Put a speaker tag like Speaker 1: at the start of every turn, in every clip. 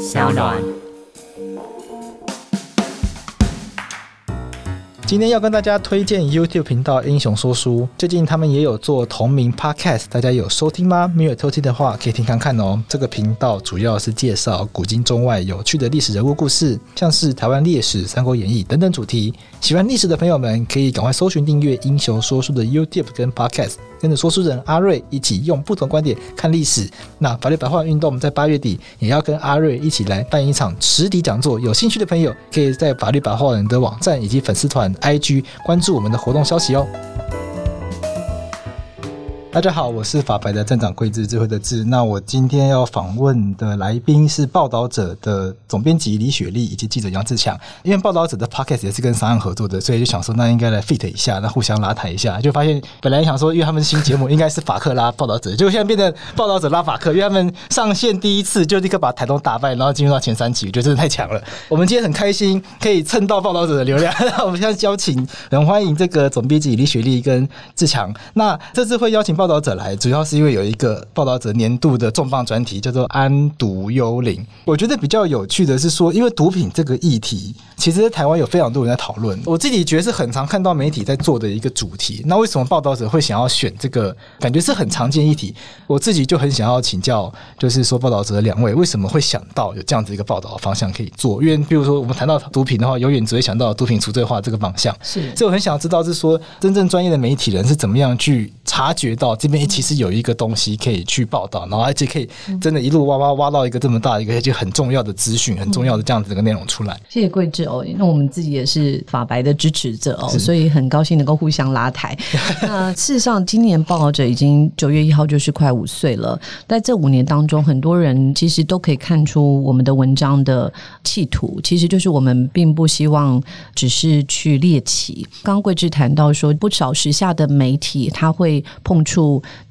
Speaker 1: 小暖。
Speaker 2: 今天要跟大家推荐 YouTube 频道“英雄说书”，最近他们也有做同名 Podcast，大家有收听吗？没有偷听的话，可以听看看哦。这个频道主要是介绍古今中外有趣的历史人物故事，像是台湾历史、三国演义等等主题。喜欢历史的朋友们可以赶快搜寻订阅“英雄说书”的 YouTube 跟 Podcast。跟着说书人阿瑞一起用不同观点看历史。那法律白话运动在八月底也要跟阿瑞一起来办一场实体讲座，有兴趣的朋友可以在法律白话人的网站以及粉丝团 IG 关注我们的活动消息哦。大家好，我是法白的站长桂智智慧的智。那我今天要访问的来宾是报道者的总编辑李雪莉以及记者杨志强。因为报道者的 podcast 也是跟商案合作的，所以就想说那应该来 fit 一下，那互相拉抬一下。就发现本来想说，因为他们新节目应该是法克拉报道者，结果现在变成报道者拉法克，因为他们上线第一次就立刻把台东打败，然后进入到前三期，我觉得真的太强了。我们今天很开心可以蹭到报道者的流量。那我们现在邀请，很欢迎这个总编辑李雪莉跟志强。那这次会邀请。报道者来，主要是因为有一个报道者年度的重磅专题，叫做“安毒幽灵”。我觉得比较有趣的是说，因为毒品这个议题，其实在台湾有非常多人在讨论。我自己觉得是很常看到媒体在做的一个主题。那为什么报道者会想要选这个？感觉是很常见议题。我自己就很想要请教，就是说报道者的两位为什么会想到有这样子一个报道的方向可以做？因为比如说我们谈到毒品的话，永远只会想到毒品除罪化这个方向。是，所以我很想知道是说，真正专业的媒体人是怎么样去察觉到。这边其实有一个东西可以去报道，然后而且可以真的一路挖挖挖到一个这么大一个就很重要的资讯，很重要的这样子的一个内容出来。
Speaker 3: 谢谢贵志哦，因为我们自己也是法白的支持者哦，所以很高兴能够互相拉抬。那事实上，今年报道者已经九月一号就是快五岁了，在这五年当中，很多人其实都可以看出我们的文章的企图，其实就是我们并不希望只是去猎奇。刚刚贵志谈到说，不少时下的媒体他会碰触。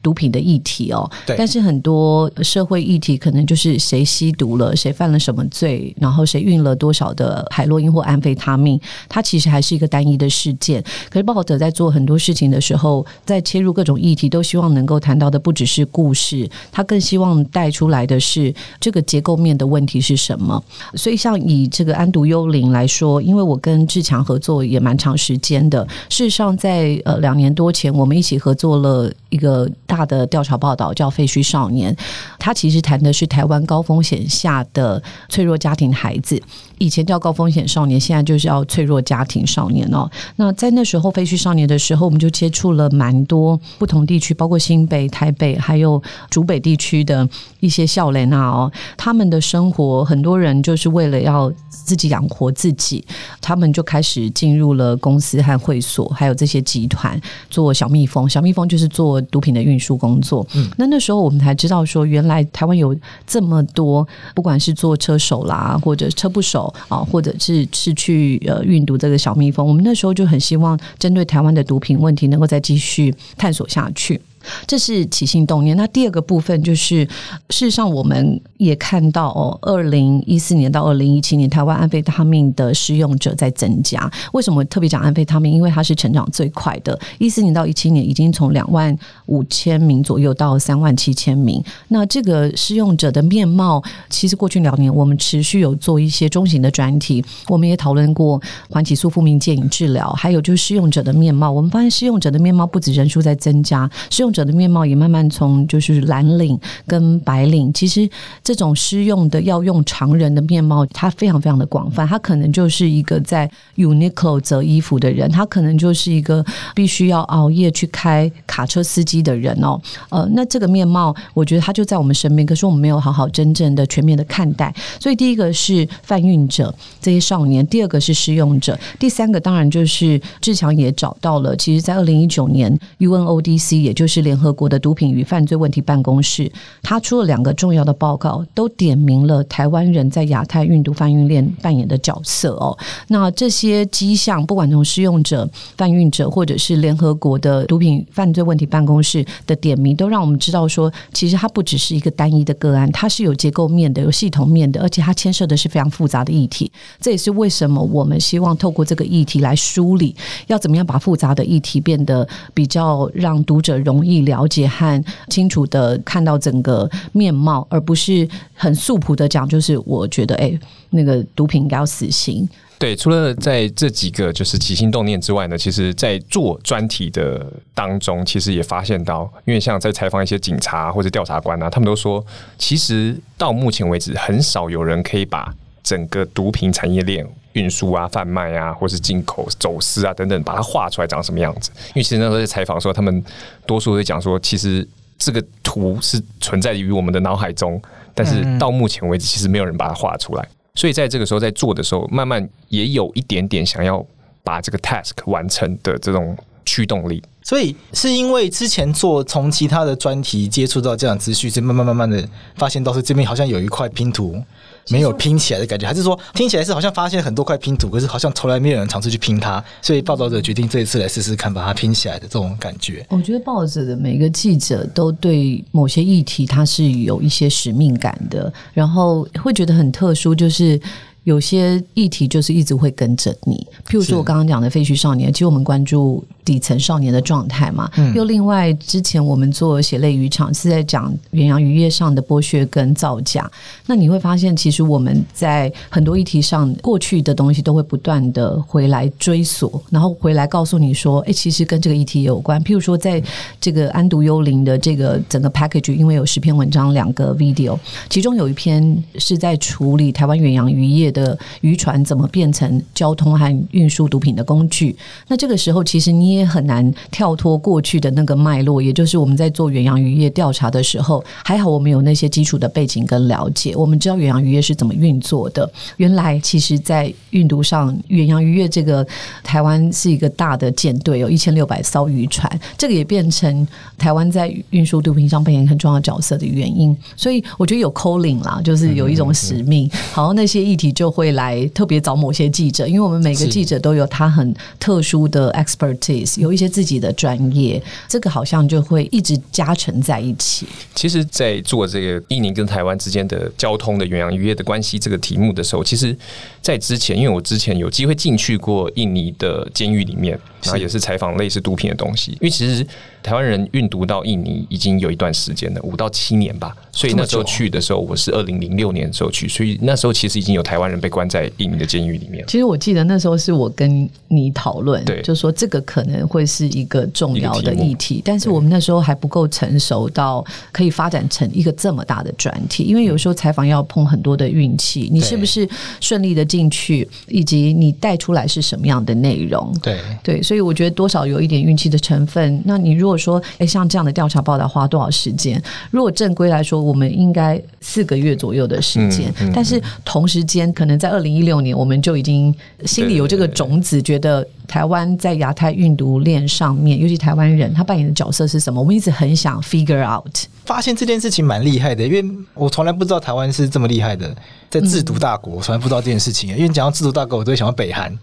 Speaker 3: 毒品的议题哦，对，但是很多社会议题可能就是谁吸毒了，谁犯了什么罪，然后谁运了多少的海洛因或安非他命，它其实还是一个单一的事件。可是报道者在做很多事情的时候，在切入各种议题，都希望能够谈到的不只是故事，他更希望带出来的是这个结构面的问题是什么。所以像以这个安毒幽灵来说，因为我跟志强合作也蛮长时间的，事实上在呃两年多前，我们一起合作了一个。个大的调查报道叫《废墟少年》，他其实谈的是台湾高风险下的脆弱家庭孩子。以前叫高风险少年，现在就是要脆弱家庭少年哦。那在那时候废墟少年的时候，我们就接触了蛮多不同地区，包括新北、台北，还有竹北地区的一些少年啊哦。他们的生活，很多人就是为了要自己养活自己，他们就开始进入了公司和会所，还有这些集团做小蜜蜂。小蜜蜂就是做毒品的运输工作。嗯，那那时候我们才知道说，原来台湾有这么多，不管是做车手啦，或者车不手。啊，或者是是去呃运毒这个小蜜蜂，我们那时候就很希望针对台湾的毒品问题，能够再继续探索下去。这是起心动念。那第二个部分就是，事实上我们也看到哦，二零一四年到二零一七年，台湾安非他命的使用者在增加。为什么特别讲安非他命？因为它是成长最快的。一四年到一七年，已经从两万五千名左右到三万七千名。那这个使用者的面貌，其实过去两年我们持续有做一些中型的专题，我们也讨论过缓起诉、复命、戒瘾治疗，还有就是使用者的面貌。我们发现使用者的面貌不止人数在增加，使用者者的面貌也慢慢从就是蓝领跟白领，其实这种适用的要用常人的面貌，它非常非常的广泛。他可能就是一个在 Uniqlo 折衣服的人，他可能就是一个必须要熬夜去开卡车司机的人哦。呃，那这个面貌，我觉得他就在我们身边，可是我们没有好好真正的全面的看待。所以第一个是贩运者这些少年，第二个是施用者，第三个当然就是志强也找到了。其实，在二零一九年 UNODC 也就是联合国的毒品与犯罪问题办公室，他出了两个重要的报告，都点明了台湾人在亚太运毒贩运链扮演的角色哦。那这些迹象，不管从使用者、贩运者，或者是联合国的毒品犯罪问题办公室的点名，都让我们知道说，其实它不只是一个单一的个案，它是有结构面的、有系统面的，而且它牵涉的是非常复杂的议题。这也是为什么我们希望透过这个议题来梳理，要怎么样把复杂的议题变得比较让读者容易。易了解和清楚的看到整个面貌，而不是很素朴的讲，就是我觉得，哎，那个毒品应该要死刑。
Speaker 1: 对，除了在这几个就是起心动念之外呢，其实，在做专题的当中，其实也发现到，因为像在采访一些警察或者调查官啊，他们都说，其实到目前为止，很少有人可以把整个毒品产业链运输啊、贩卖啊，或是进口、走私啊等等，把它画出来长什么样子。因为其实那时候在采访的时候，他们多数会讲说，其实这个图是存在于我们的脑海中，但是到目前为止，其实没有人把它画出来。所以在这个时候在做的时候，慢慢也有一点点想要把这个 task 完成的这种驱动力。
Speaker 2: 所以是因为之前做从其他的专题接触到这样资讯，是慢慢慢慢的发现，到是这边好像有一块拼图。没有拼起来的感觉，还是说听起来是好像发现很多块拼图，可是好像从来没有人尝试去拼它，所以报道者决定这一次来试试看，把它拼起来的这种感觉。
Speaker 3: 我觉得报纸的每个记者都对某些议题他是有一些使命感的，然后会觉得很特殊，就是。有些议题就是一直会跟着你，譬如说我刚刚讲的废墟少年，其实我们关注底层少年的状态嘛。嗯、又另外，之前我们做血泪渔场是在讲远洋渔业上的剥削跟造假。那你会发现，其实我们在很多议题上，过去的东西都会不断的回来追索，然后回来告诉你说，哎，其实跟这个议题有关。譬如说，在这个安毒幽灵的这个整个 package，因为有十篇文章、两个 video，其中有一篇是在处理台湾远洋渔业的。的渔船怎么变成交通和运输毒品的工具？那这个时候，其实你也很难跳脱过去的那个脉络，也就是我们在做远洋渔业调查的时候，还好我们有那些基础的背景跟了解，我们知道远洋渔业是怎么运作的。原来，其实，在运毒上，远洋渔业这个台湾是一个大的舰队，有一千六百艘渔船，这个也变成台湾在运输毒品上扮演很重要角色的原因。所以，我觉得有 calling 啦，就是有一种使命。好，那些议题就。会来特别找某些记者，因为我们每个记者都有他很特殊的 expertise，有一些自己的专业，这个好像就会一直加成在一起。
Speaker 1: 其实，在做这个印尼跟台湾之间的交通的远洋渔业的关系这个题目的时候，其实，在之前，因为我之前有机会进去过印尼的监狱里面，然后也是采访类似毒品的东西，因为其实。台湾人运毒到印尼已经有一段时间了，五到七年吧。所以那时候去的时候，我是二零零六年的时候去，所以那时候其实已经有台湾人被关在印尼的监狱里面。
Speaker 3: 其实我记得那时候是我跟你讨论，对，就说这个可能会是一个重要的议题，但是我们那时候还不够成熟到可以发展成一个这么大的专题，因为有时候采访要碰很多的运气，你是不是顺利的进去，以及你带出来是什么样的内容？
Speaker 2: 对
Speaker 3: 对，所以我觉得多少有一点运气的成分。那你如果说，哎，像这样的调查报道花多少时间？如果正规来说，我们应该四个月左右的时间。嗯嗯、但是同时间，可能在二零一六年，我们就已经心里有这个种子，觉得台湾在亚太运毒链上面，尤其台湾人他扮演的角色是什么？我们一直很想 figure out。
Speaker 2: 发现这件事情蛮厉害的，因为我从来不知道台湾是这么厉害的。在制毒大国，我从来不知道这件事情。因为讲到制毒大国，我都会想到北韩，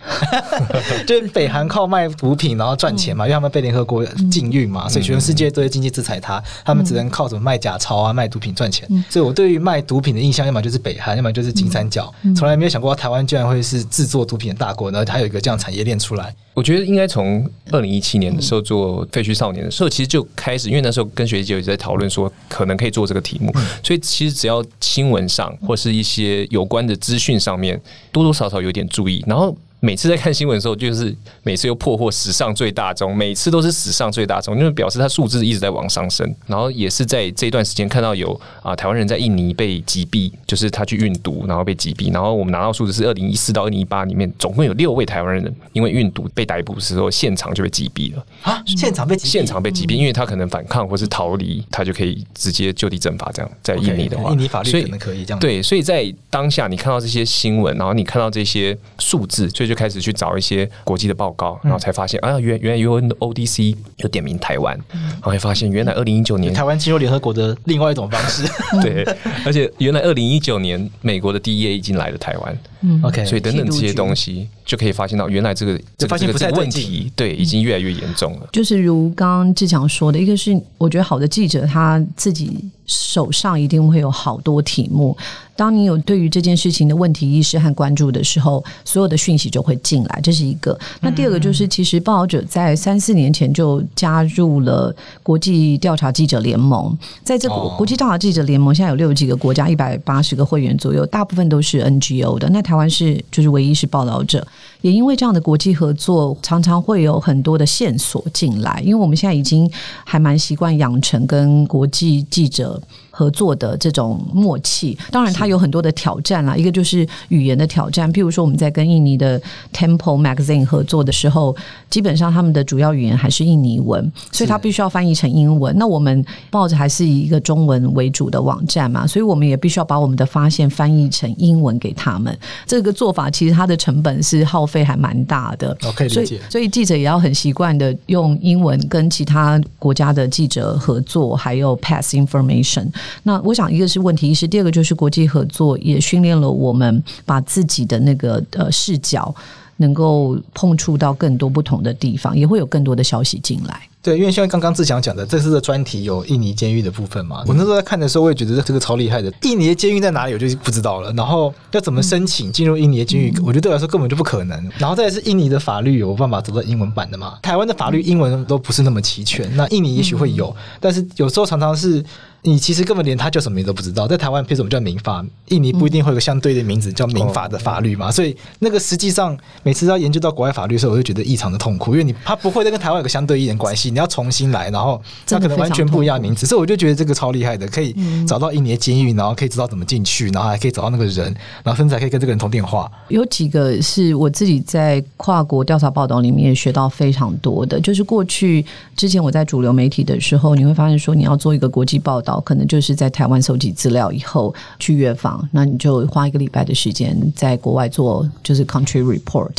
Speaker 2: 就是北韩靠卖毒品然后赚钱嘛，因为他们被联合国禁运嘛，所以全世界都在经济制裁他，他们只能靠什么卖假钞啊、卖毒品赚钱。所以我对于卖毒品的印象，要么就是北韩，要么就是金三角，从来没有想过台湾居然会是制作毒品的大国，然后还有一个这样产业链出来。
Speaker 1: 我觉得应该从二零一七年的时候做废墟少年的时候，其实就开始，因为那时候跟学姐一直在讨论说，可能可以做这个题目，所以其实只要新闻上或是一些。有关的资讯上面多多少少有点注意，然后。每次在看新闻的时候，就是每次又破获史上最大宗，每次都是史上最大宗，因为表示它数字一直在往上升。然后也是在这段时间看到有啊台湾人在印尼被击毙，就是他去运毒然后被击毙。然后我们拿到数字是二零一四到二零一八里面总共有六位台湾人因为运毒被逮捕的时候现场就被击毙了
Speaker 2: 啊！现场被击毙，
Speaker 1: 现场被击毙，因为他可能反抗或是逃离，他就可以直接就地正法。这样在印尼的话，
Speaker 2: 印尼法律可能可以这样。
Speaker 1: 对，所以在当下你看到这些新闻，然后你看到这些数字，所以就开始去找一些国际的报告，然后才发现，啊，原原来 UNODC 有点名台湾，然后会发现原来二零一九年
Speaker 2: 台湾进入联合国的另外一种方式，
Speaker 1: 对，而且原来二零一九年美国的 DEA 已经来了台湾，OK，所以等等这些东西，就可以发现到原来这个
Speaker 2: 就发现不太
Speaker 1: 问题，对，已经越来越严重了。
Speaker 3: 就是如刚刚志强说的，一个是我觉得好的记者他自己手上一定会有好多题目。当你有对于这件事情的问题意识和关注的时候，所有的讯息就会进来，这是一个。那第二个就是，其实报道者在三四年前就加入了国际调查记者联盟，在这个国际调查记者联盟，现在有六十几个国家，一百八十个会员左右，大部分都是 NGO 的。那台湾是就是唯一是报道者，也因为这样的国际合作，常常会有很多的线索进来，因为我们现在已经还蛮习惯养成跟国际记者。合作的这种默契，当然它有很多的挑战啦。一个就是语言的挑战，譬如说我们在跟印尼的 Tempo Magazine 合作的时候，基本上他们的主要语言还是印尼文，所以它必须要翻译成英文。那我们报纸还是以一个中文为主的网站嘛，所以我们也必须要把我们的发现翻译成英文给他们。这个做法其实它的成本是耗费还蛮大的。
Speaker 2: OK，
Speaker 3: 所以所以记者也要很习惯的用英文跟其他国家的记者合作，还有 pass information。那我想，一个是问题意识，第二个就是国际合作，也训练了我们把自己的那个呃视角能够碰触到更多不同的地方，也会有更多的消息进来。
Speaker 2: 对，因为像刚刚志强讲的，这次的专题有印尼监狱的部分嘛，我那时候在看的时候，我也觉得这个超厉害的。印尼的监狱在哪里，我就不知道了。然后要怎么申请进入印尼的监狱，我觉得对我来说根本就不可能。然后再来是印尼的法律有办法找到英文版的嘛？台湾的法律英文都不是那么齐全，那印尼也许会有，但是有时候常常是。你其实根本连他叫什么名字都不知道，在台湾，譬如什么叫民法，印尼不一定会有个相对的名字叫民法的法律嘛，所以那个实际上每次要研究到国外法律的时候，我就觉得异常的痛苦，因为你他不会再跟台湾有个相对一点关系，你要重新来，然后他可能完全不一样的名字，所以我就觉得这个超厉害的，可以找到印尼的监狱，然后可以知道怎么进去，然后还可以找到那个人，然后甚至还可以跟这个人通电话。
Speaker 3: 有几个是我自己在跨国调查报道里面也学到非常多的，就是过去之前我在主流媒体的时候，你会发现说你要做一个国际报道，可能就是在台湾搜集资料以后去约访，那你就花一个礼拜的时间在国外做就是 country report。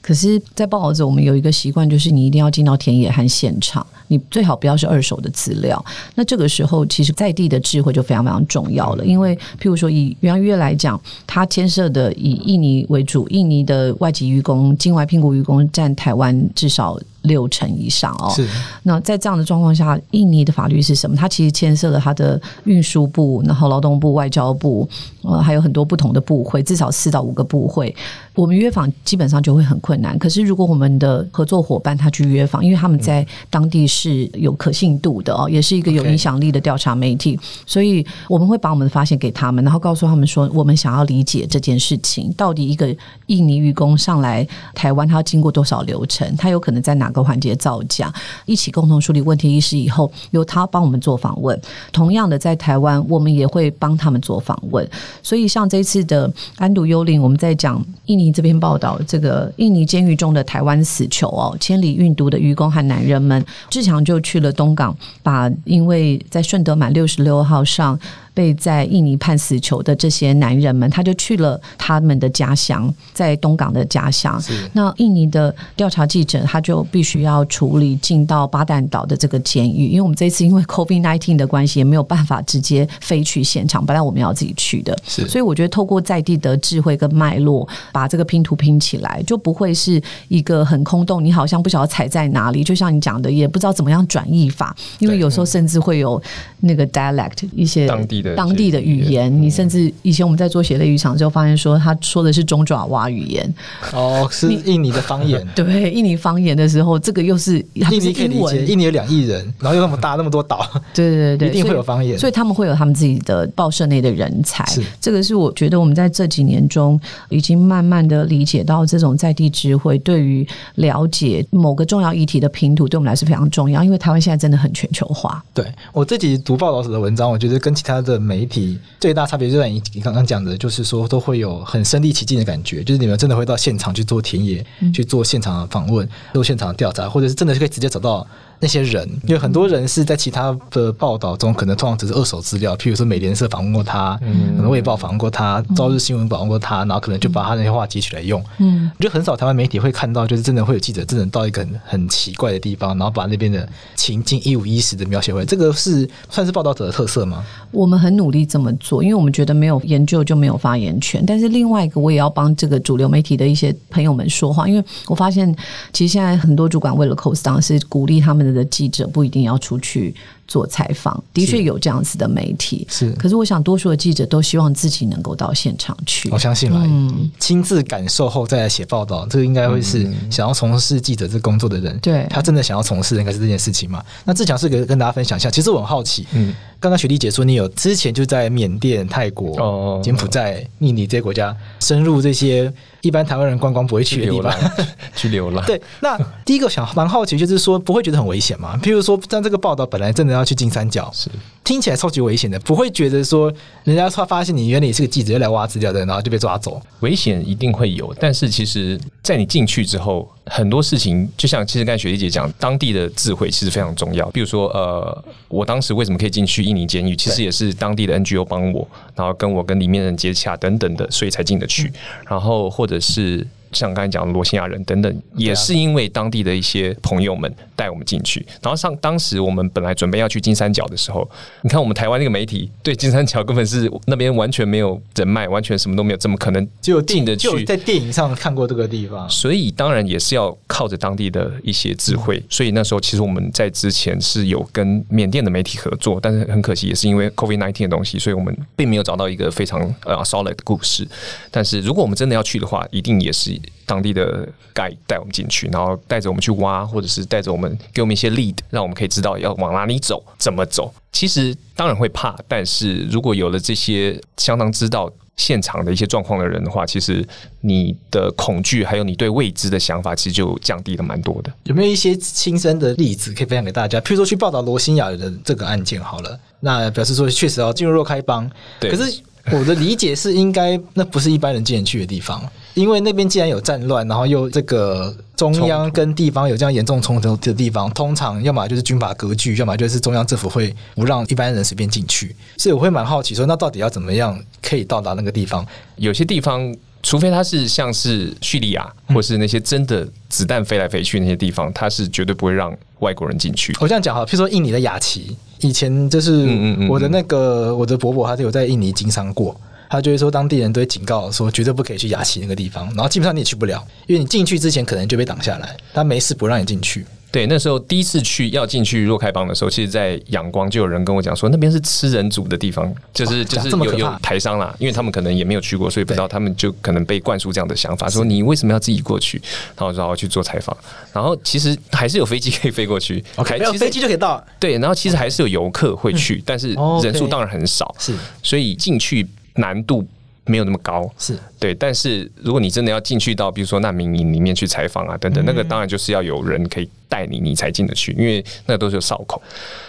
Speaker 3: 可是，在报道者，我们有一个习惯，就是你一定要进到田野和现场，你最好不要是二手的资料。那这个时候，其实在地的智慧就非常非常重要了。因为，譬如说以原约来讲，它牵涉的以印尼为主，印尼的外籍渔工、境外聘雇渔工占台湾至少六成以上哦。是。那在这样的状况下，印尼的法律是什么？它其实牵涉了它的运输。部，然后劳动部、外交部，呃，还有很多不同的部会，至少四到五个部会。我们约访基本上就会很困难。可是如果我们的合作伙伴他去约访，因为他们在当地是有可信度的哦，也是一个有影响力的调查媒体，所以我们会把我们的发现给他们，然后告诉他们说，我们想要理解这件事情，到底一个印尼渔工上来台湾，他要经过多少流程，他有可能在哪个环节造假，一起共同梳理问题意识以后，由他帮我们做访问。同样的，在台湾，我们也会帮他们做访问。所以像这次的安度幽灵，我们在讲印尼。你这篇报道，这个印尼监狱中的台湾死囚哦，千里运毒的愚公和男人们，志强就去了东港，把因为在顺德满六十六号上。被在印尼判死囚的这些男人们，他就去了他们的家乡，在东港的家乡。那印尼的调查记者他就必须要处理进到巴旦岛的这个监狱，因为我们这次因为 COVID nineteen 的关系，也没有办法直接飞去现场，本来我们要自己去的。是，所以我觉得透过在地的智慧跟脉络，把这个拼图拼起来，就不会是一个很空洞。你好像不晓得踩在哪里，就像你讲的，也不知道怎么样转译法，因为有时候甚至会有那个 dialect 一些当地。当地的语言，你甚至以前我们在做血泪渔场之后，发现说他说的是中爪哇语言，
Speaker 2: 哦，是印尼的方言。
Speaker 3: 对，印尼方言的时候，这个又是
Speaker 2: 印尼可以理解，印尼有两亿人，然后又那么大那么多岛，
Speaker 3: 对对对，
Speaker 2: 一定会有方言，
Speaker 3: 所以他们会有他们自己的报社内的人才。是这个是我觉得我们在这几年中已经慢慢的理解到，这种在地智慧对于了解某个重要议题的拼图，对我们来说非常重要。因为台湾现在真的很全球化。
Speaker 2: 对我自己读报道时的文章，我觉得跟其他的。媒体最大差别就在你你刚刚讲的，就是说都会有很身临其境的感觉，就是你们真的会到现场去做田野，去做现场的访问，做现场的调查，或者是真的是可以直接找到。那些人，因为很多人是在其他的报道中，可能通常只是二手资料，譬如说美联社访问过他，嗯，可能卫报访问过他，朝日新闻访问过他，然后可能就把他那些话截取来用，嗯，就很少台湾媒体会看到，就是真的会有记者真的到一个很很奇怪的地方，然后把那边的情境一五一十的描写回来，这个是算是报道者的特色吗？
Speaker 3: 我们很努力这么做，因为我们觉得没有研究就没有发言权。但是另外一个，我也要帮这个主流媒体的一些朋友们说话，因为我发现其实现在很多主管为了 cost down 是鼓励他们的的记者不一定要出去。做采访的确有这样子的媒体，
Speaker 2: 是。
Speaker 3: 可是我想，多数的记者都希望自己能够到现场去。
Speaker 2: 我相信了，嗯，亲自感受后再来写报道，这个应该会是想要从事记者这工作的人，对、嗯、他真的想要从事应该是这件事情嘛？那志强是跟跟大家分享一下。其实我很好奇，嗯，刚刚雪莉姐说你有之前就在缅甸、泰国、哦、柬埔寨、印尼这些国家深入这些一般台湾人观光不会去的地方
Speaker 1: 去流浪。
Speaker 2: 对，那第一个想蛮好奇就是说，不会觉得很危险吗？譬如说，像这个报道本来真的。要去金三角，是听起来超级危险的，不会觉得说人家突发现你原来也是个记者，要来挖资料的，然后就被抓走，
Speaker 1: 危险一定会有。但是其实，在你进去之后，很多事情就像其实刚才雪莉姐讲，当地的智慧其实非常重要。比如说，呃，我当时为什么可以进去印尼监狱，其实也是当地的 NGO 帮我，然后跟我跟里面人接洽等等的，所以才进得去。然后或者是。像刚才讲的罗兴亚人等等，也是因为当地的一些朋友们带我们进去。然后上当时我们本来准备要去金三角的时候，你看我们台湾那个媒体对金三角根本是那边完全没有人脉，完全什么都没有，怎么可能就进得去？
Speaker 2: 就在电影上看过这个地方，
Speaker 1: 所以当然也是要靠着当地的一些智慧。所以那时候其实我们在之前是有跟缅甸的媒体合作，但是很可惜也是因为 COVID nineteen 的东西，所以我们并没有找到一个非常呃 solid 的故事。但是如果我们真的要去的话，一定也是。当地的 guide 带我们进去，然后带着我们去挖，或者是带着我们给我们一些 lead，让我们可以知道要往哪里走，怎么走。其实当然会怕，但是如果有了这些相当知道现场的一些状况的人的话，其实你的恐惧还有你对未知的想法，其实就降低了蛮多的。有没有一些亲身的例子可以分享给大家？譬如说去报道罗兴亚的这个案件好了，那表示说确实要进入若开邦，对，可是。我的理解是，应该那不是一般人进得去的地方，因为那边既然有战乱，然后又这个中央跟地方有这样严重冲突的地方，通常要么就是军阀割据，要么就是中央政府会不让一般人随便进去。所以我会蛮好奇说，那到底要怎么样可以到达那个地方？有些地方。除非它是像是叙利亚，或是那些真的子弹飞来飞去那些地方，它是绝对不会让外国人进去。我这样讲哈，譬如说印尼的雅琪，以前就是我的那个我的伯伯，他是有在印尼经商过，他就会说当地人都会警告说，绝对不可以去雅琪那个地方，然后基本上你也去不了，因为你进去之前可能就被挡下来，他没事不让你进去。对，那时候第一次去要进去若开邦的时候，其实，在仰光就有人跟我讲说，那边是吃人族的地方，就是就是有有台商啦，因为他们可能也没有去过，所以不知道他们就可能被灌输这样的想法，说你为什么要自己过去？然后然后去做采访，然后其实还是有飞机可以飞过去，OK，其实飞机就可以到。对，然后其实还是有游客会去，但是人数当然很少，是，所以进去难度。没有那么高，是对，但是如果你真的要进去到，比如说难民营里面去采访啊，等等，嗯、那个当然就是要有人可以带你，你才进得去，因为那都是有哨口。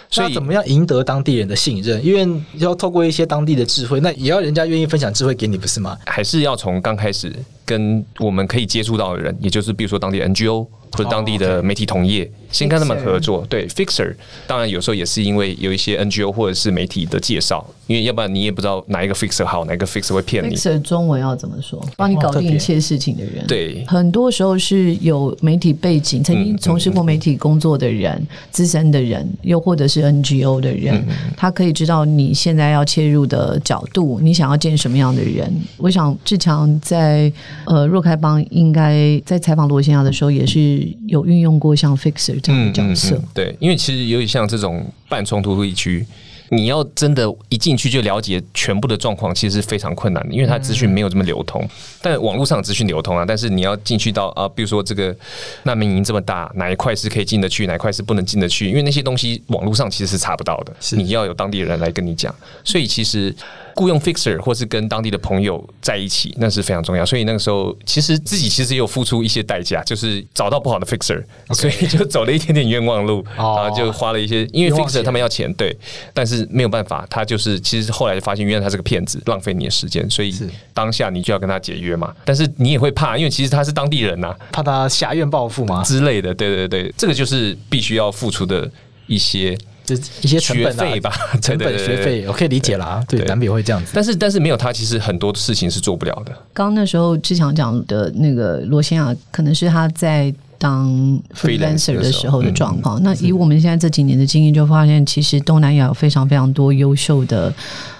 Speaker 1: 所以怎么样赢得当地人的信任？因为要透过一些当地的智慧，那也要人家愿意分享智慧给你，不是吗？还是要从刚开始跟我们可以接触到的人，也就是比如说当地 NGO 或者当地的媒体同业。Oh. 先跟他们合作，对 Fixer，当然有时候也是因为有一些 NGO 或者是媒体的介绍，因为要不然你也不知道哪一个 Fixer 好，哪一个 Fixer 会骗你。Fixer 中文要怎么说？帮你搞定一切事情的人。对，很多时候是有媒体背景，曾经从事过媒体工作的人，资、嗯、深的人，又或者是 NGO 的人，嗯、他可以知道你现在要切入的角度，你想要见什么样的人。我想志强在呃若开邦应该在采访罗先亚的时候，也是有运用过像 Fixer。这样的，角色、嗯嗯、对，因为其实有点像这种半冲突地区，你要真的一进去就了解全部的状况，其实是非常困难的，因为它资讯没有这么流通。嗯、但网络上资讯流通啊，但是你要进去到啊，比如说这个难民营这么大，哪一块是可以进得去，哪一块是不能进得去？因为那些东西网络上其实是查不到的，是你要有当地人来跟你讲。所以其实雇佣 fixer 或是跟当地的朋友在一起，那是非常重要。所以那个时候，其实自己其实也有付出一些代价，就是找到不好的 fixer. 所以就走了一点点冤枉路，oh. 然后就花了一些，因为 fixer 他们要钱，对，但是没有办法，他就是其实后来就发现，原来他是个骗子，浪费你的时间，所以当下你就要跟他解约嘛。但是你也会怕，因为其实他是当地人呐、啊，
Speaker 2: 怕他挟怨报复嘛
Speaker 1: 之类的。对对对，这个就是必须要付出的一些。
Speaker 2: 就一些成本
Speaker 1: 费吧，
Speaker 2: 成本 学费，我可以理解啦。对，难免会这样子。
Speaker 1: 但是，但是没有他，其实很多事情是做不了的。
Speaker 3: 刚刚那时候志强讲的那个罗先亚，可能是他在当 freelancer 的时候的状况。那以我们现在这几年的经验，就发现其实东南亚有非常非常多优秀的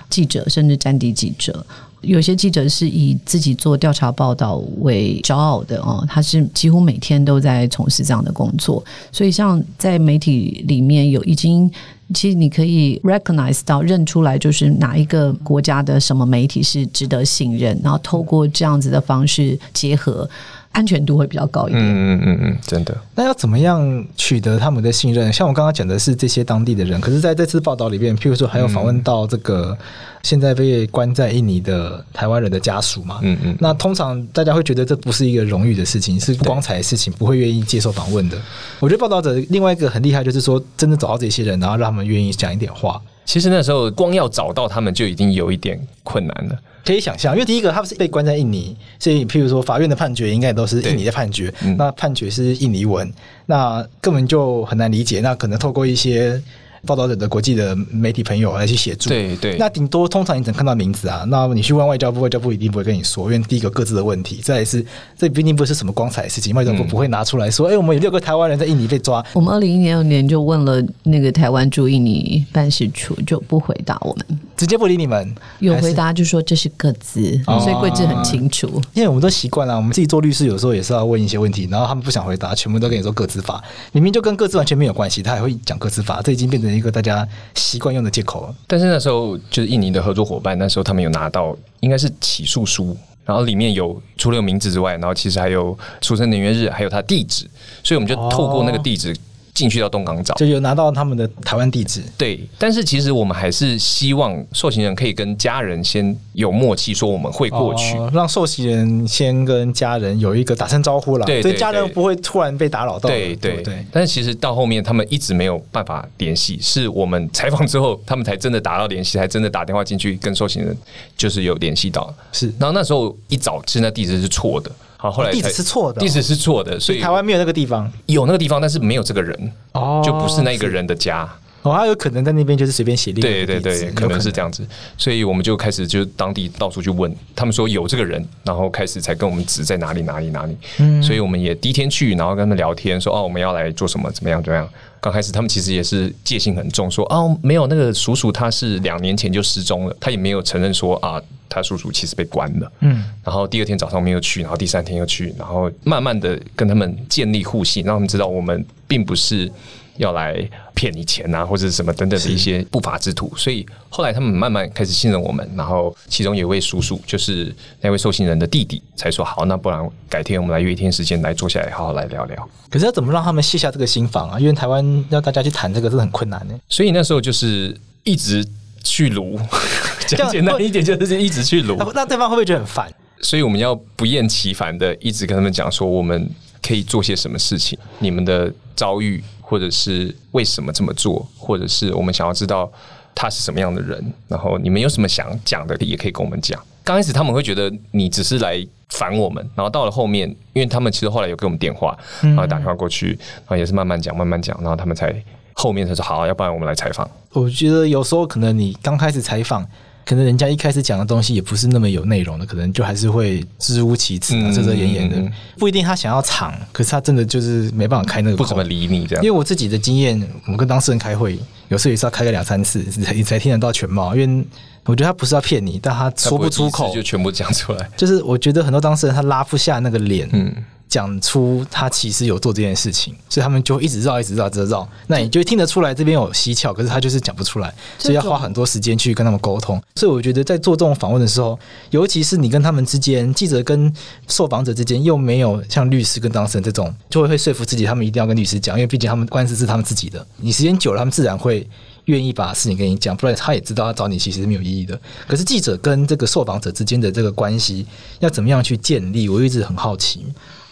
Speaker 3: 记者，甚至战地记者。有些记者是以自己做调查报道为骄傲的哦，他是几乎每天都在从事这样的工作。所以，像在媒体里面有已经，其实你可以 recognize 到认出来，就是哪一个国家的什么媒体是值得信任，然后透过这样子的方式结合。安全度会比较高一点。
Speaker 1: 嗯嗯嗯嗯，真的。
Speaker 2: 那要怎么样取得他们的信任？像我刚刚讲的是这些当地的人，可是在这次报道里面，譬如说还有访问到这个现在被关在印尼的台湾人的家属嘛。嗯嗯。那通常大家会觉得这不是一个荣誉的事情，是不光彩的事情，不会愿意接受访问的。我觉得报道者另外一个很厉害，就是说真的找到这些人，然后让他们愿意讲一点话。
Speaker 1: 其实那时候光要找到他们就已经有一点困难了。
Speaker 2: 可以想象，因为第一个他不是被关在印尼，所以譬如说法院的判决应该都是印尼的判决，那判决是印尼文，那根本就很难理解。那可能透过一些。报道者的国际的媒体朋友来去协助，
Speaker 1: 对对，
Speaker 2: 那顶多通常你只能看到名字啊，那你去问外交部，外交部一定不会跟你说，因为第一个各自的问题，再来是这毕竟不是什么光彩的事情，外交部不会拿出来说，哎、嗯欸，我们有六个台湾人在印尼被抓。
Speaker 3: 我们二零一六年就问了那个台湾驻印尼办事处，就不回答我们，
Speaker 2: 直接不理你们。
Speaker 3: 有回答就说这是各自，所以贵志很清楚。
Speaker 2: 因为我们都习惯了，我们自己做律师有时候也是要问一些问题，然后他们不想回答，全部都跟你说各自法，明明就跟各自完全没有关系，他还会讲各自法，这已经变成一个大家。习惯用的借口了，
Speaker 1: 但是那时候就是印尼的合作伙伴，那时候他们有拿到应该是起诉书，然后里面有除了有名字之外，然后其实还有出生年月日，还有他地址，所以我们就透过那个地址。进去到东港找，
Speaker 2: 就有拿到他们的台湾地址。
Speaker 1: 对，但是其实我们还是希望受刑人可以跟家人先有默契，说我们会过去，
Speaker 2: 哦、让受刑人先跟家人有一个打声招呼了。对，所以家人不会突然被打扰到。
Speaker 1: 对对对。但是其实到后面他们一直没有办法联系，是我们采访之后，他们才真的打到联系，才真的打电话进去跟受刑人就是有联系到。
Speaker 2: 是，
Speaker 1: 然后那时候一找，其实那地址是错的。好，后来
Speaker 2: 地址是错的，
Speaker 1: 地址是错的，所以
Speaker 2: 台湾没有那个地方，
Speaker 1: 有那个地方，但是没有这个人，哦，就不是那个人的家。
Speaker 2: 哦，他有可能在那边就是随便写的。
Speaker 1: 对对对，可能是这样子，所以我们就开始就当地到处去问，他们说有这个人，然后开始才跟我们指在哪里哪里哪里。嗯，所以我们也第一天去，然后跟他们聊天，说哦，我们要来做什么，怎么样怎么样。刚开始他们其实也是戒心很重，说哦，没有那个叔叔他是两年前就失踪了，他也没有承认说啊，他叔叔其实被关了。嗯，然后第二天早上没有去，然后第三天又去，然后慢慢的跟他们建立互信，让他们知道我们并不是。要来骗你钱啊，或者什么等等的一些不法之徒，所以后来他们慢慢开始信任我们。然后其中有一位叔叔，就是那位受刑人的弟弟，才说好，那不然改天我们来约一天时间来坐下来好好来聊聊。
Speaker 2: 可是要怎么让他们卸下这个心防啊？因为台湾要大家去谈这个是很困难的。
Speaker 1: 所以那时候就是一直去撸，讲简单一点就是一直去撸。
Speaker 2: 那对方会不会觉得很烦？
Speaker 1: 所以我们要不厌其烦的一直跟他们讲说，我们可以做些什么事情，你们的遭遇。或者是为什么这么做，或者是我们想要知道他是什么样的人，然后你们有什么想讲的，也可以跟我们讲。刚开始他们会觉得你只是来烦我们，然后到了后面，因为他们其实后来有给我们电话，然后打电话过去，然后也是慢慢讲，慢慢讲，然后他们才后面才说好，要不然我们来采访。
Speaker 2: 我觉得有时候可能你刚开始采访。可能人家一开始讲的东西也不是那么有内容的，可能就还是会支吾其词啊，遮遮掩掩的，不一定他想要藏，可是他真的就是没办法开那个口，
Speaker 1: 不怎么理你这样。
Speaker 2: 因为我自己的经验，我们跟当事人开会，有时候也是要开个两三次，你才听得到全貌。因为我觉得他不是要骗你，但他说不出口，
Speaker 1: 就全部讲出来。
Speaker 2: 就是我觉得很多当事人他拉不下那个脸，嗯。讲出他其实有做这件事情，所以他们就一直绕，一直绕，一直绕。那你就听得出来这边有蹊跷，可是他就是讲不出来，所以要花很多时间去跟他们沟通。所以我觉得在做这种访问的时候，尤其是你跟他们之间，记者跟受访者之间，又没有像律师跟当事人这种，就会会说服自己他们一定要跟律师讲，因为毕竟他们官司是他们自己的。你时间久了，他们自然会愿意把事情跟你讲，不然他也知道他找你其实是没有意义的。可是记者跟这个受访者之间的这个关系要怎么样去建立？我一直很好奇。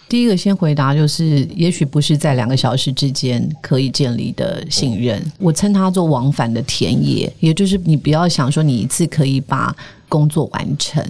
Speaker 3: 第一个先回答就是，也许不是在两个小时之间可以建立的信任。我称它做往返的田野，也就是你不要想说你一次可以把工作完成，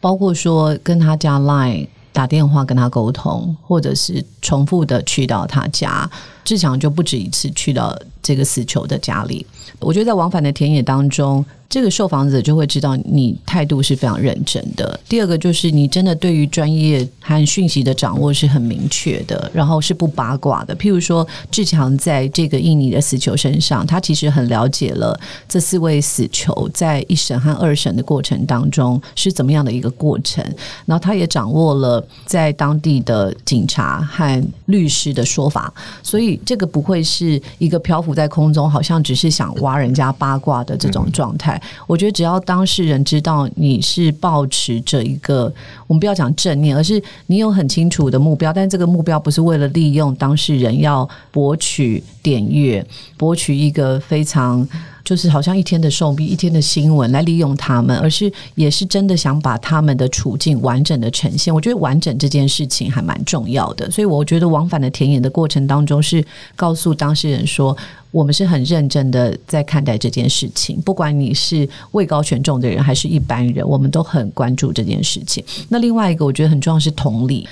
Speaker 3: 包括说跟他加 Line 打电话跟他沟通，或者是重复的去到他家。志强就不止一次去到这个死囚的家里。我觉得在往返的田野当中，这个受访者就会知道你态度是非常认真的。第二个就是你真的对于专业和讯息的掌握是很明确的，然后是不八卦的。譬如说，志强在这个印尼的死囚身上，他其实很了解了这四位死囚在一审和二审的过程当中是怎么样的一个过程，然后他也掌握了在当地的警察和律师的说法，所以。这个不会是一个漂浮在空中，好像只是想挖人家八卦的这种状态。我觉得只要当事人知道你是抱持着一个，我们不要讲正念，而是你有很清楚的目标，但这个目标不是为了利用当事人要博取点阅，博取一个非常。就是好像一天的寿命、一天的新闻来利用他们，而是也是真的想把他们的处境完整的呈现。我觉得完整这件事情还蛮重要的，所以我觉得往返的田野的过程当中，是告诉当事人说，我们是很认真的在看待这件事情。不管你是位高权重的人，还是一般人，我们都很关注这件事情。那另外一个，我觉得很重要是同理。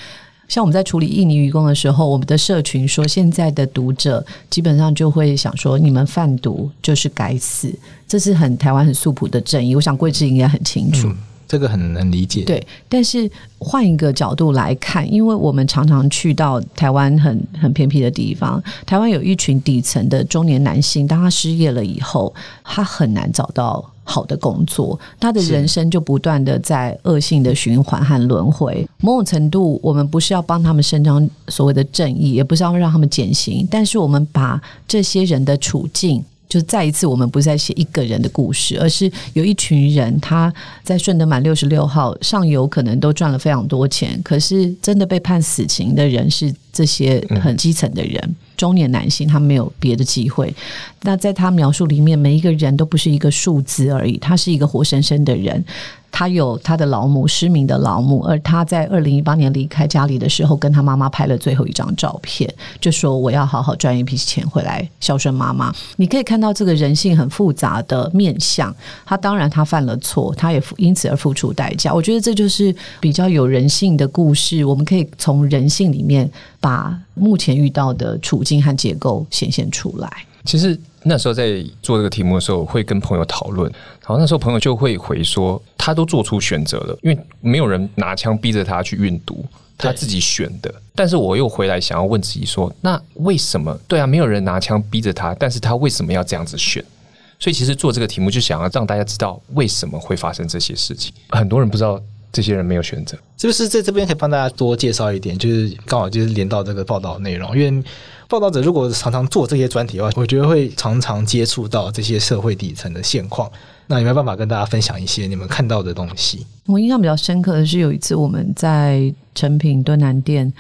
Speaker 3: 像我们在处理印尼移工的时候，我们的社群说，现在的读者基本上就会想说，你们贩毒就是该死，这是很台湾很素朴的正义。我想桂枝应该很清楚，嗯，
Speaker 2: 这个很能理解。
Speaker 3: 对，但是换一个角度来看，因为我们常常去到台湾很很偏僻的地方，台湾有一群底层的中年男性，当他失业了以后，他很难找到。好的工作，他的人生就不断的在恶性的循环和轮回。某种程度，我们不是要帮他们伸张所谓的正义，也不是要让他们减刑，但是我们把这些人的处境，就再一次，我们不再写一个人的故事，而是有一群人，他在顺德满六十六号上游可能都赚了非常多钱，可是真的被判死刑的人是这些很基层的人。中年男性，他没有别的机会。那在他描述里面，每一个人都不是一个数字而已，他是一个活生生的人。他有他的老母，失明的老母，而他在二零一八年离开家里的时候，跟他妈妈拍了最后一张照片，就说我要好好赚一笔钱回来孝顺妈妈。你可以看到这个人性很复杂的面相。他当然他犯了错，他也因此而付出代价。我觉得这就是比较有人性的故事。我们可以从人性里面把目前遇到的处境和结构显现出来。
Speaker 1: 其实。那时候在做这个题目的时候，会跟朋友讨论，然后那时候朋友就会回说，他都做出选择了，因为没有人拿枪逼着他去运毒，他自己选的。但是我又回来想要问自己说，那为什么？对啊，没有人拿枪逼着他，但是他为什么要这样子选？所以其实做这个题目就想要让大家知道为什么会发生这些事情。很多人不知道这些人没有选择，是不是在这边可以帮大家多介绍一点？就是刚好就是连到这个报道内容，因为。报道者如果常常做这些专题的话，我觉得会常常接触到这些社会底层的现况。那有没有办法跟大家分享一些你们看到的东西？
Speaker 3: 我印象比较深刻的是有一次我们在诚品敦南店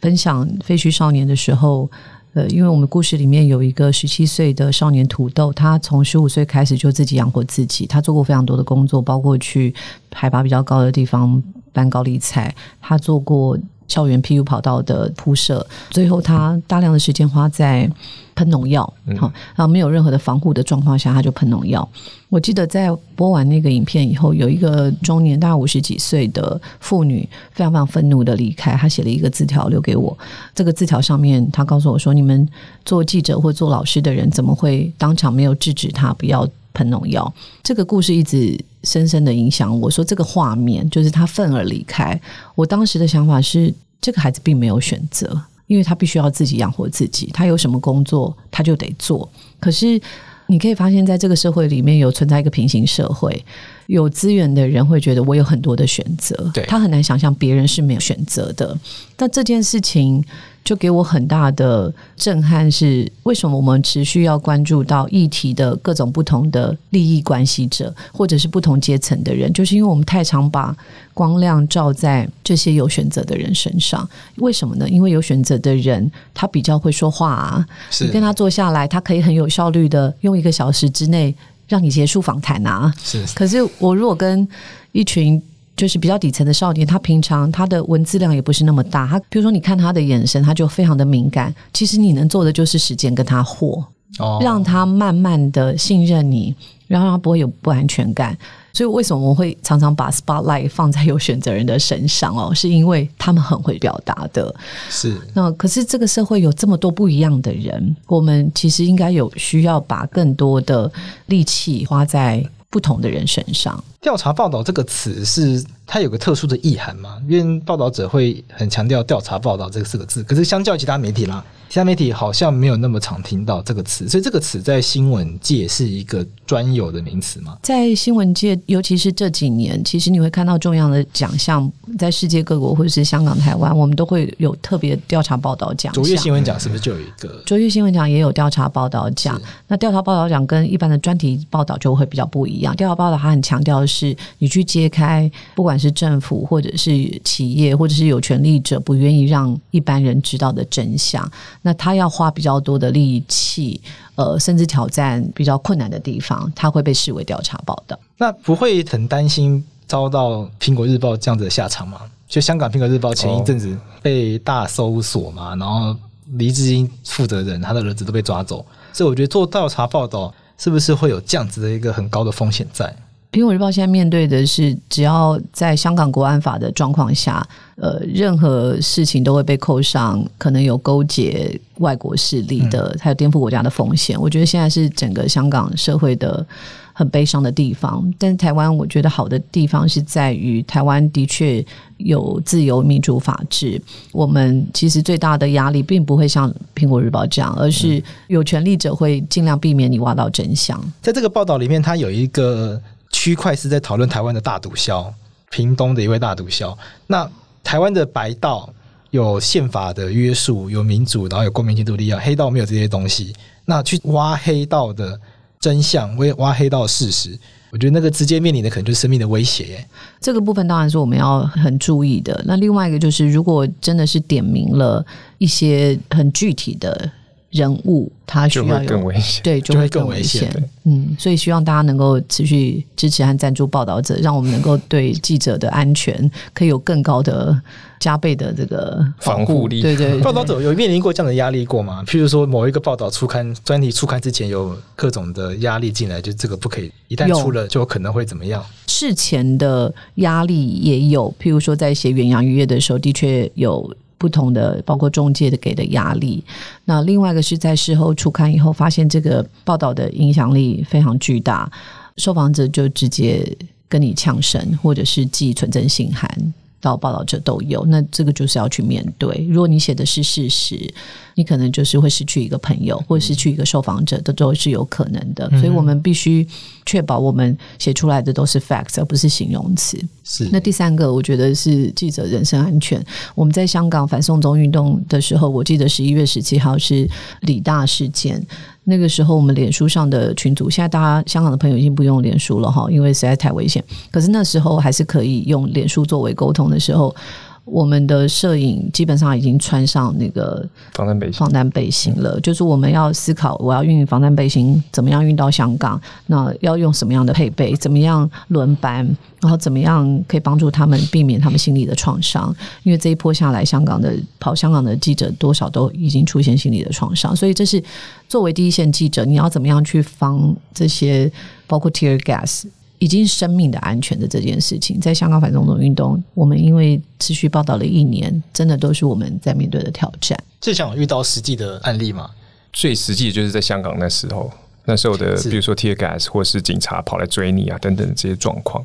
Speaker 3: 分享废墟少年的时候，呃，因为我们故事里面有一个十七岁的少年土豆，他从十五岁开始就自己养活自己，他做过非常多的工作，包括去海拔比较高的地方搬高丽菜，他做过。校园 PU 跑道的铺设，最后他大量的时间花在喷农药，好，然后没有任何的防护的状况下，他就喷农药。我记得在播完那个影片以后，有一个中年大概五十几岁的妇女，非常非常愤怒的离开，她写了一个字条留给我。这个字条上面，她告诉我说：“你们做记者或做老师的人，怎么会当场没有制止他不要喷农药？”这个故事一直。深深的影响我，说这个画面就是他愤而离开。我当时的想法是，这个孩子并没有选择，因为他必须要自己养活自己，他有什么工作他就得做。可是你可以发现，在这个社会里面有存在一个平行社会，有资源的人会觉得我有很多的选择，对，他很难想象别人是没有选择的。但这件事情就给我很大的震撼是，为什么我们持续要关注到议题的各种不同的利益关系者，或者是不同阶层的人，就是因为我们太常把光亮照在这些有选择的人身上。为什么呢？因为有选择的人他比较会说话啊，你跟他坐下来，他可以很有效率的用一个小时之内让你结束访谈啊。
Speaker 2: 是，
Speaker 3: 可是我如果跟一群就是比较底层的少年，他平常他的文字量也不是那么大。他比如说，你看他的眼神，他就非常的敏感。其实你能做的就是时间跟他和，哦，让他慢慢的信任你，然后让他不会有不安全感。所以为什么我会常常把 spotlight 放在有选择人的身上哦？是因为他们很会表达的。
Speaker 2: 是。
Speaker 3: 那可是这个社会有这么多不一样的人，我们其实应该有需要把更多的力气花在不同的人身上。
Speaker 2: 调查报道这个词是它有个特殊的意涵吗？因为报道者会很强调调查报道这个四个字，可是相较其他媒体啦。其他媒体好像没有那么常听到这个词，所以这个词在新闻界是一个专有的名词吗？
Speaker 3: 在新闻界，尤其是这几年，其实你会看到重要的奖项，在世界各国或者是香港、台湾，我们都会有特别调查报道奖。
Speaker 2: 卓越新闻奖是不是就有一个？
Speaker 3: 卓越新闻奖也有调查报道奖。那调查报道奖跟一般的专题报道就会比较不一样。调查报道它很强调的是，你去揭开，不管是政府或者是企业或者是有权力者不愿意让一般人知道的真相。那他要花比较多的力气，呃，甚至挑战比较困难的地方，他会被视为调查报道。
Speaker 2: 那不会很担心遭到苹果日报这样子的下场吗？就香港苹果日报前一阵子被大搜索嘛，然后黎智英负责人他的儿子都被抓走，所以我觉得做调查报道是不是会有这样子的一个很高的风险在？
Speaker 3: 苹果日报现在面对的是，只要在香港国安法的状况下，呃，任何事情都会被扣上可能有勾结外国势力的，还有颠覆国家的风险。我觉得现在是整个香港社会的很悲伤的地方。但是台湾，我觉得好的地方是在于台湾的确有自由、民主、法治。我们其实最大的压力并不会像苹果日报这样，而是有权力者会尽量避免你挖到真相。
Speaker 2: 在这个报道里面，它有一个。区块是在讨论台湾的大毒枭，屏东的一位大毒枭。那台湾的白道有宪法的约束，有民主，然后有公民监督力量，黑道没有这些东西。那去挖黑道的真相，挖挖黑道的事实，我觉得那个直接面临的可能就是生命的威胁。
Speaker 3: 这个部分当然是我们要很注意的。那另外一个就是，如果真的是点名了一些很具体的。人物他需要有
Speaker 1: 更危险，
Speaker 3: 对，就会更危险。嗯，所以希望大家能够持续支持和赞助报道者，让我们能够对记者的安全可以有更高的加倍的这个
Speaker 1: 防护力。
Speaker 3: 对，对对，
Speaker 2: 报道者有面临过这样的压力过吗？譬如说某一个报道出刊专题出刊之前，有各种的压力进来，就这个不可以，一旦出了就有可能会怎么样？
Speaker 3: 事前的压力也有，譬如说在写远洋渔业的时候，的确有。不同的，包括中介的给的压力。那另外一个是在事后出刊以后，发现这个报道的影响力非常巨大，受访者就直接跟你呛声，或者是寄存真信函。到报道者都有，那这个就是要去面对。如果你写的是事实，你可能就是会失去一个朋友，或失去一个受访者，这都是有可能的。所以我们必须确保我们写出来的都是 facts，而不是形容词。
Speaker 2: 是。
Speaker 3: 那第三个，我觉得是记者人身安全。我们在香港反送中运动的时候，我记得十一月十七号是李大事件。那个时候，我们脸书上的群组，现在大家香港的朋友已经不用脸书了哈，因为实在太危险。可是那时候还是可以用脸书作为沟通的时候。我们的摄影基本上已经穿上那个
Speaker 1: 防弹背心，
Speaker 3: 防弹背心了。就是我们要思考，我要运防弹背心，怎么样运到香港？那要用什么样的配备？怎么样轮班？然后怎么样可以帮助他们避免他们心理的创伤？因为这一波下来，香港的跑香港的记者多少都已经出现心理的创伤。所以这是作为第一线记者，你要怎么样去防这些，包括 tear gas。已经生命的安全的这件事情，在香港反送中运动，我们因为持续报道了一年，真的都是我们在面对的挑战。
Speaker 2: 最想遇到实际的案例吗？
Speaker 1: 最实际的就是在香港那时候，那时候的，比如说 tear gas 或是警察跑来追你啊等等这些状况。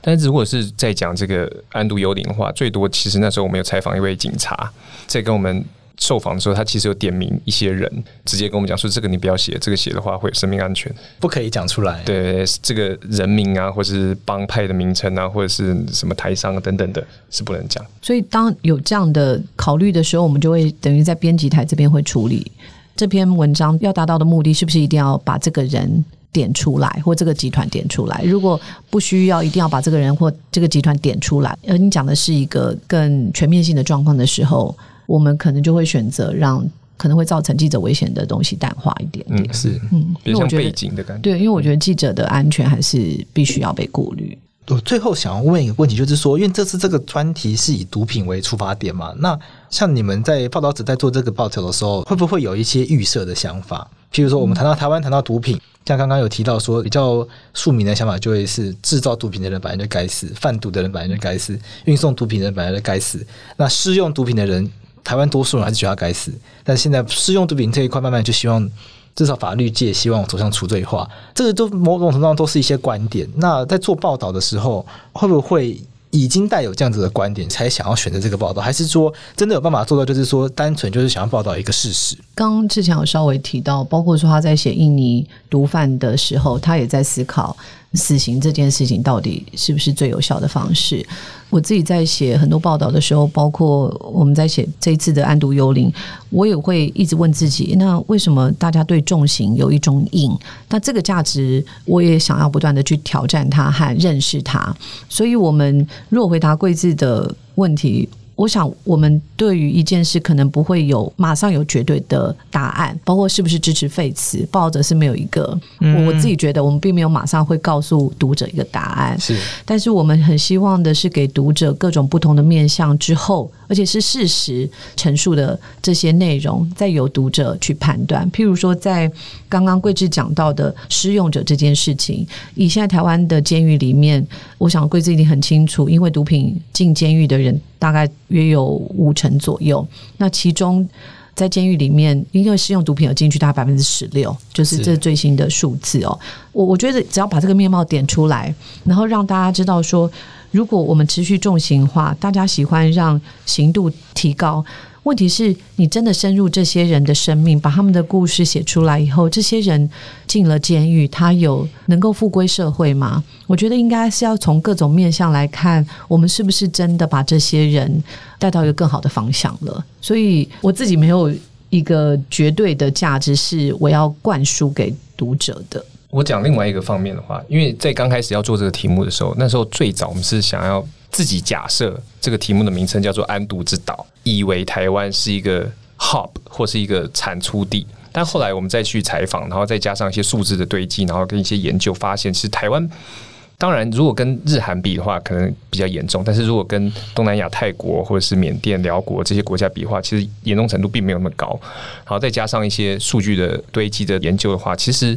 Speaker 1: 但是如果是在讲这个安度幽灵的话，最多其实那时候我们有采访一位警察，在跟我们受访的时候，他其实有点名一些人，直接跟我们讲说，这个你不要写，这个写的话会有生命安全，
Speaker 2: 不可以讲出来。
Speaker 1: 对，这个人名啊，或者是帮派的名称啊，或者是什么台商等等的，是不能讲。
Speaker 3: 所以当有这样的考虑的时候，我们就会等于在编辑台这边会处理这篇文章要达到的目的，是不是一定要把这个人点出来，或这个集团点出来？如果不需要一定要把这个人或这个集团点出来，而你讲的是一个更全面性的状况的时候。我们可能就会选择让可能会造成记者危险的东西淡化一点点，
Speaker 1: 嗯，是，嗯，因为我觉得背景的感觉，
Speaker 3: 对，因为我觉得记者的安全还是必须要被顾虑。
Speaker 2: 我最后想要问一个问题，就是说，因为这次这个专题是以毒品为出发点嘛，那像你们在报道者在做这个报道的时候，会不会有一些预设的想法？譬如说，我们谈到台湾，谈到毒品，像刚刚有提到说，比较庶民的想法就会是制造毒品的人本来就该死，贩毒的人本来就该死，运送毒品的人本来就该死，那施用毒品的人。台湾多数人还是觉得他该死，但现在施用毒品这一块，慢慢就希望至少法律界希望走向除罪化，这个都某种程度上都是一些观点。那在做报道的时候，会不会已经带有这样子的观点，才想要选择这个报道？还是说真的有办法做到，就是说单纯就是想要报道一个事实？
Speaker 3: 刚刚之前有稍微提到，包括说他在写印尼毒贩的时候，他也在思考。死刑这件事情到底是不是最有效的方式？我自己在写很多报道的时候，包括我们在写这一次的安毒幽灵，我也会一直问自己：那为什么大家对重刑有一种瘾？那这个价值，我也想要不断的去挑战它和认识它。所以，我们若回答贵智的问题。我想，我们对于一件事可能不会有马上有绝对的答案，包括是不是支持废词，抱着是没有一个。嗯、我自己觉得，我们并没有马上会告诉读者一个答案。
Speaker 2: 是，
Speaker 3: 但是我们很希望的是给读者各种不同的面向之后，而且是事实陈述的这些内容，再由读者去判断。譬如说，在刚刚桂志讲到的施用者这件事情，以现在台湾的监狱里面，我想桂志一定很清楚，因为毒品进监狱的人。大概约有五成左右，那其中在监狱里面，因为是用毒品有进去大概百分之十六，就是这最新的数字哦。我我觉得只要把这个面貌点出来，然后让大家知道说，如果我们持续重刑化，大家喜欢让刑度提高。问题是你真的深入这些人的生命，把他们的故事写出来以后，这些人进了监狱，他有能够复归社会吗？我觉得应该是要从各种面向来看，我们是不是真的把这些人带到一个更好的方向了？所以我自己没有一个绝对的价值是我要灌输给读者的。
Speaker 1: 我讲另外一个方面的话，因为在刚开始要做这个题目的时候，那时候最早我们是想要。自己假设这个题目的名称叫做“安度之岛”，以为台湾是一个 hub 或是一个产出地。但后来我们再去采访，然后再加上一些数字的堆积，然后跟一些研究发现，其实台湾当然如果跟日韩比的话，可能比较严重；但是如果跟东南亚泰国或者是缅甸、寮国这些国家比的话，其实严重程度并没有那么高。然后再加上一些数据的堆积的研究的话，其实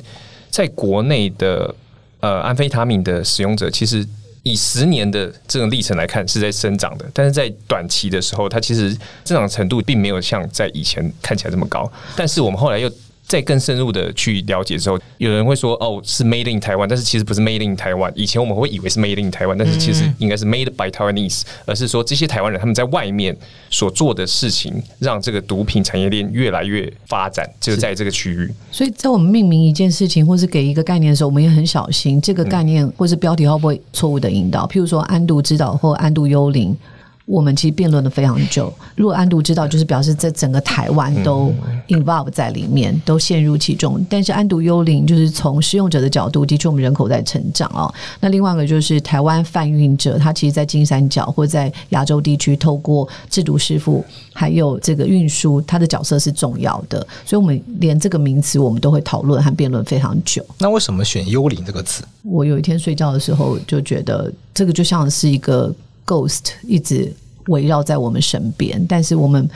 Speaker 1: 在国内的呃安非他命的使用者其实。以十年的这种历程来看，是在生长的，但是在短期的时候，它其实增长程度并没有像在以前看起来这么高。但是我们后来又。再更深入的去了解之后，有人会说哦，是 Made in 台湾但是其实不是 Made in 台湾。以前我们会以为是 Made in 台湾但是其实应该是 Made by Taiwanese，而是说这些台湾人他们在外面所做的事情，让这个毒品产业链越来越发展，就在这个区域。
Speaker 3: 所以在我们命名一件事情或是给一个概念的时候，我们也很小心这个概念或是标题会不会错误的引导。譬如说“安度指导”或“安度幽灵”。我们其实辩论了非常久。如果安毒知道，就是表示这整个台湾都 involve 在里面，都陷入其中。但是安毒幽灵，就是从使用者的角度，的确我们人口在成长哦。那另外一个就是台湾贩运者，他其实，在金三角或在亚洲地区，透过制毒师傅还有这个运输，他的角色是重要的。所以，我们连这个名词，我们都会讨论和辩论非常久。
Speaker 2: 那为什么选“幽灵”这个词？
Speaker 3: 我有一天睡觉的时候，就觉得这个就像是一个 ghost，一直。围绕在我们身边，但是我们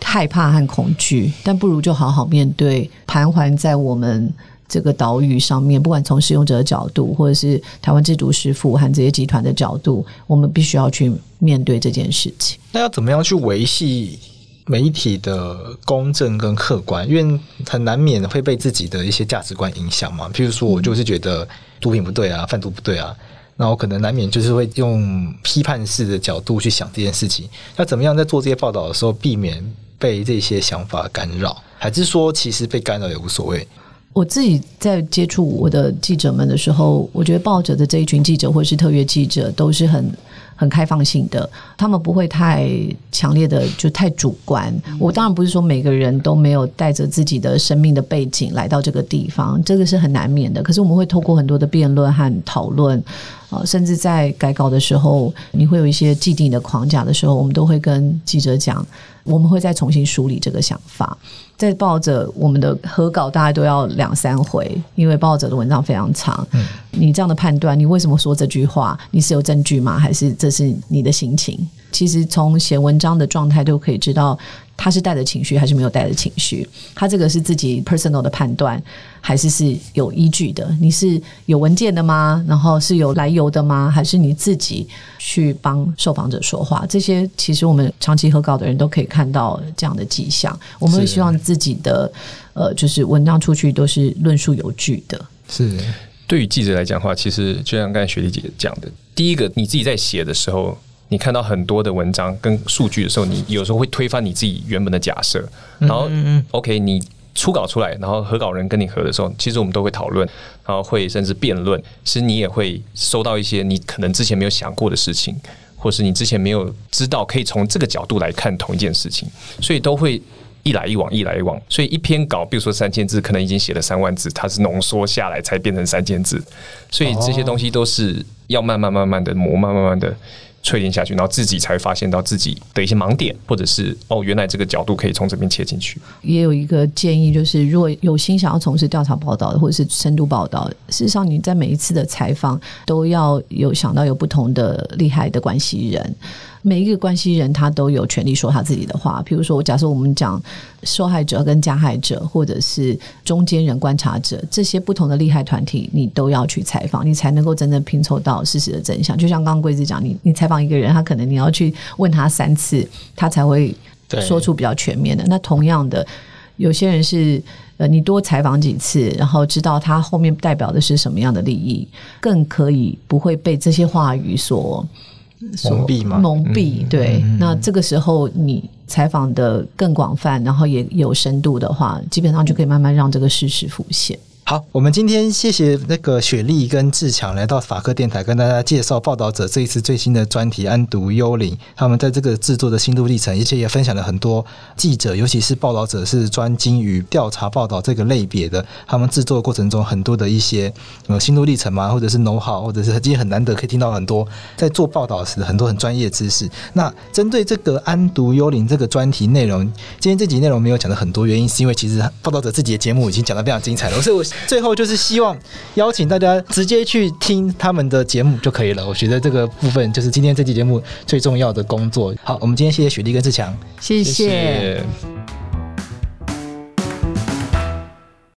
Speaker 3: 害怕和恐惧，但不如就好好面对，盘桓在我们这个岛屿上面。不管从使用者的角度，或者是台湾制毒师傅和这些集团的角度，我们必须要去面对这件事情。
Speaker 2: 那要怎么样去维系媒体的公正跟客观？因为很难免会被自己的一些价值观影响嘛。譬如说，我就是觉得毒品不对啊，贩毒不对啊。那我可能难免就是会用批判式的角度去想这件事情，要怎么样在做这些报道的时候避免被这些想法干扰，还是说其实被干扰也无所谓？
Speaker 3: 我自己在接触我的记者们的时候，我觉得报者的这一群记者或是特约记者都是很很开放性的，他们不会太强烈的就太主观。我当然不是说每个人都没有带着自己的生命的背景来到这个地方，这个是很难免的。可是我们会透过很多的辩论和讨论，啊，甚至在改稿的时候，你会有一些既定的框架的时候，我们都会跟记者讲，我们会再重新梳理这个想法。在报者，我们的核稿大概都要两三回，因为报者的文章非常长。嗯，你这样的判断，你为什么说这句话？你是有证据吗？还是这是你的心情？其实从写文章的状态都可以知道。他是带着情绪还是没有带着情绪？他这个是自己 personal 的判断，还是是有依据的？你是有文件的吗？然后是有来由的吗？还是你自己去帮受访者说话？这些其实我们长期合稿的人都可以看到这样的迹象。我们会希望自己的呃，就是文章出去都是论述有据的。
Speaker 2: 是
Speaker 1: 对于记者来讲的话，其实就像刚才雪莉姐讲的，第一个你自己在写的时候。你看到很多的文章跟数据的时候，你有时候会推翻你自己原本的假设。然后，OK，你初稿出来，然后合稿人跟你合的时候，其实我们都会讨论，然后会甚至辩论。其实你也会收到一些你可能之前没有想过的事情，或是你之前没有知道可以从这个角度来看同一件事情，所以都会一来一往，一来一往。所以一篇稿，比如说三千字，可能已经写了三万字，它是浓缩下来才变成三千字。所以这些东西都是要慢慢慢慢的磨，慢慢慢的。淬炼下去，然后自己才发现到自己的一些盲点，或者是哦，原来这个角度可以从这边切进去。
Speaker 3: 也有一个建议，就是如果有心想要从事调查报道的，或者是深度报道，事实上你在每一次的采访都要有想到有不同的厉害的关系人。每一个关系人，他都有权利说他自己的话。譬如说，假设我们讲受害者跟加害者，或者是中间人、观察者这些不同的利害团体，你都要去采访，你才能够真正拼凑到事实的真相。就像刚刚贵子讲，你你采访一个人，他可能你要去问他三次，他才会说出比较全面的。那同样的，有些人是呃，你多采访几次，然后知道他后面代表的是什么样的利益，更可以不会被这些话语所。
Speaker 2: 蒙蔽嘛？
Speaker 3: 蒙蔽，对。嗯、那这个时候你采访的更广泛，然后也有深度的话，基本上就可以慢慢让这个事实浮现。
Speaker 2: 好，我们今天谢谢那个雪莉跟志强来到法客电台，跟大家介绍报道者这一次最新的专题《安独幽灵》，他们在这个制作的心路历程，而且也分享了很多记者，尤其是报道者是专精于调查报道这个类别的，他们制作过程中很多的一些呃心路历程嘛，或者是 know how，或者是今天很难得可以听到很多在做报道时很多很专业知识。那针对这个《安独幽灵》这个专题内容，今天这集内容没有讲的很多原因，是因为其实报道者自己的节目已经讲的非常精彩了，所以我。最后就是希望邀请大家直接去听他们的节目就可以了。我觉得这个部分就是今天这期节目最重要的工作。好，我们今天谢谢雪莉跟志强，
Speaker 3: 谢谢。谢谢。